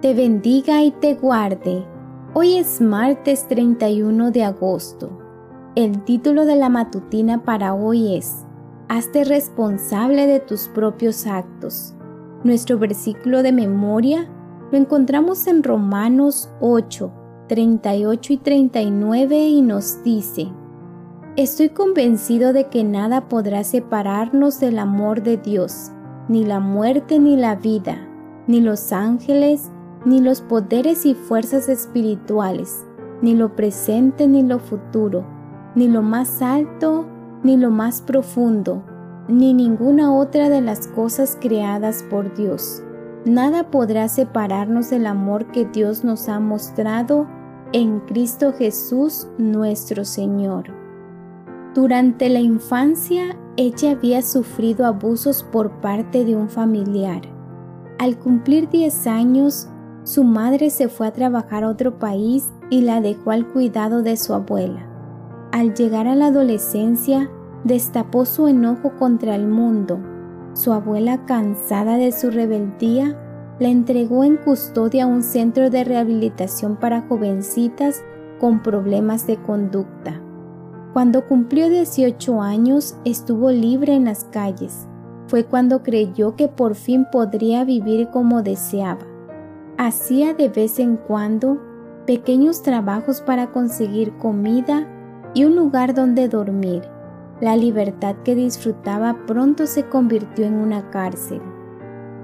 te bendiga y te guarde. Hoy es martes 31 de agosto. El título de la matutina para hoy es Hazte responsable de tus propios actos. Nuestro versículo de memoria lo encontramos en Romanos 8, 38 y 39 y nos dice, Estoy convencido de que nada podrá separarnos del amor de Dios, ni la muerte ni la vida, ni los ángeles, ni los poderes y fuerzas espirituales, ni lo presente ni lo futuro, ni lo más alto ni lo más profundo, ni ninguna otra de las cosas creadas por Dios. Nada podrá separarnos del amor que Dios nos ha mostrado en Cristo Jesús nuestro Señor. Durante la infancia, ella había sufrido abusos por parte de un familiar. Al cumplir 10 años, su madre se fue a trabajar a otro país y la dejó al cuidado de su abuela. Al llegar a la adolescencia, destapó su enojo contra el mundo. Su abuela, cansada de su rebeldía, la entregó en custodia a un centro de rehabilitación para jovencitas con problemas de conducta. Cuando cumplió 18 años estuvo libre en las calles. Fue cuando creyó que por fin podría vivir como deseaba. Hacía de vez en cuando pequeños trabajos para conseguir comida y un lugar donde dormir. La libertad que disfrutaba pronto se convirtió en una cárcel.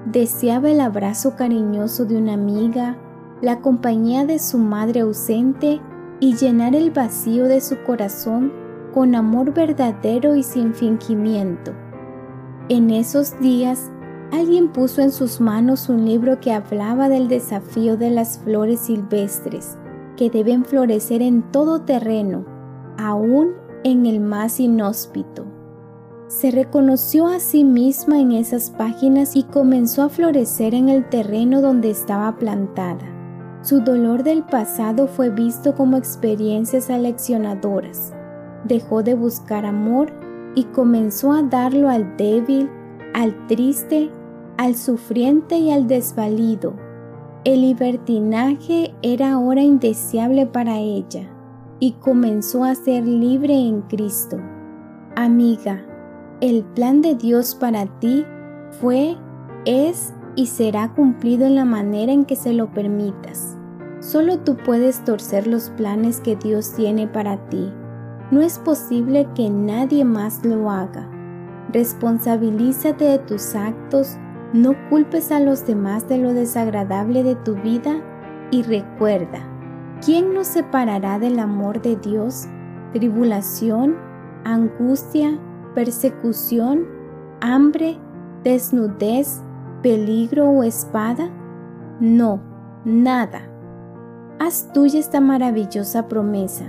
Deseaba el abrazo cariñoso de una amiga, la compañía de su madre ausente y llenar el vacío de su corazón con amor verdadero y sin fingimiento. En esos días, alguien puso en sus manos un libro que hablaba del desafío de las flores silvestres, que deben florecer en todo terreno, aún en el más inhóspito. Se reconoció a sí misma en esas páginas y comenzó a florecer en el terreno donde estaba plantada. Su dolor del pasado fue visto como experiencias aleccionadoras. Dejó de buscar amor y comenzó a darlo al débil, al triste, al sufriente y al desvalido. El libertinaje era ahora indeseable para ella y comenzó a ser libre en Cristo. Amiga, el plan de Dios para ti fue, es y será cumplido en la manera en que se lo permitas. Solo tú puedes torcer los planes que Dios tiene para ti. No es posible que nadie más lo haga. Responsabilízate de tus actos, no culpes a los demás de lo desagradable de tu vida y recuerda, ¿quién nos separará del amor de Dios? ¿Tribulación, angustia, persecución, hambre, desnudez, peligro o espada? No, nada. Haz tuya esta maravillosa promesa.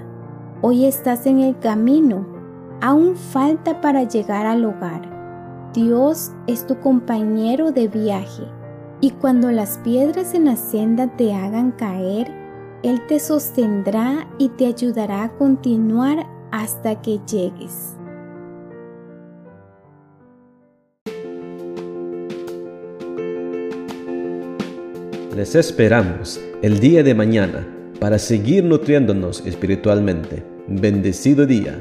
Hoy estás en el camino. Aún falta para llegar al hogar. Dios es tu compañero de viaje. Y cuando las piedras en la senda te hagan caer, Él te sostendrá y te ayudará a continuar hasta que llegues. Les esperamos el día de mañana para seguir nutriéndonos espiritualmente. Bendecido día.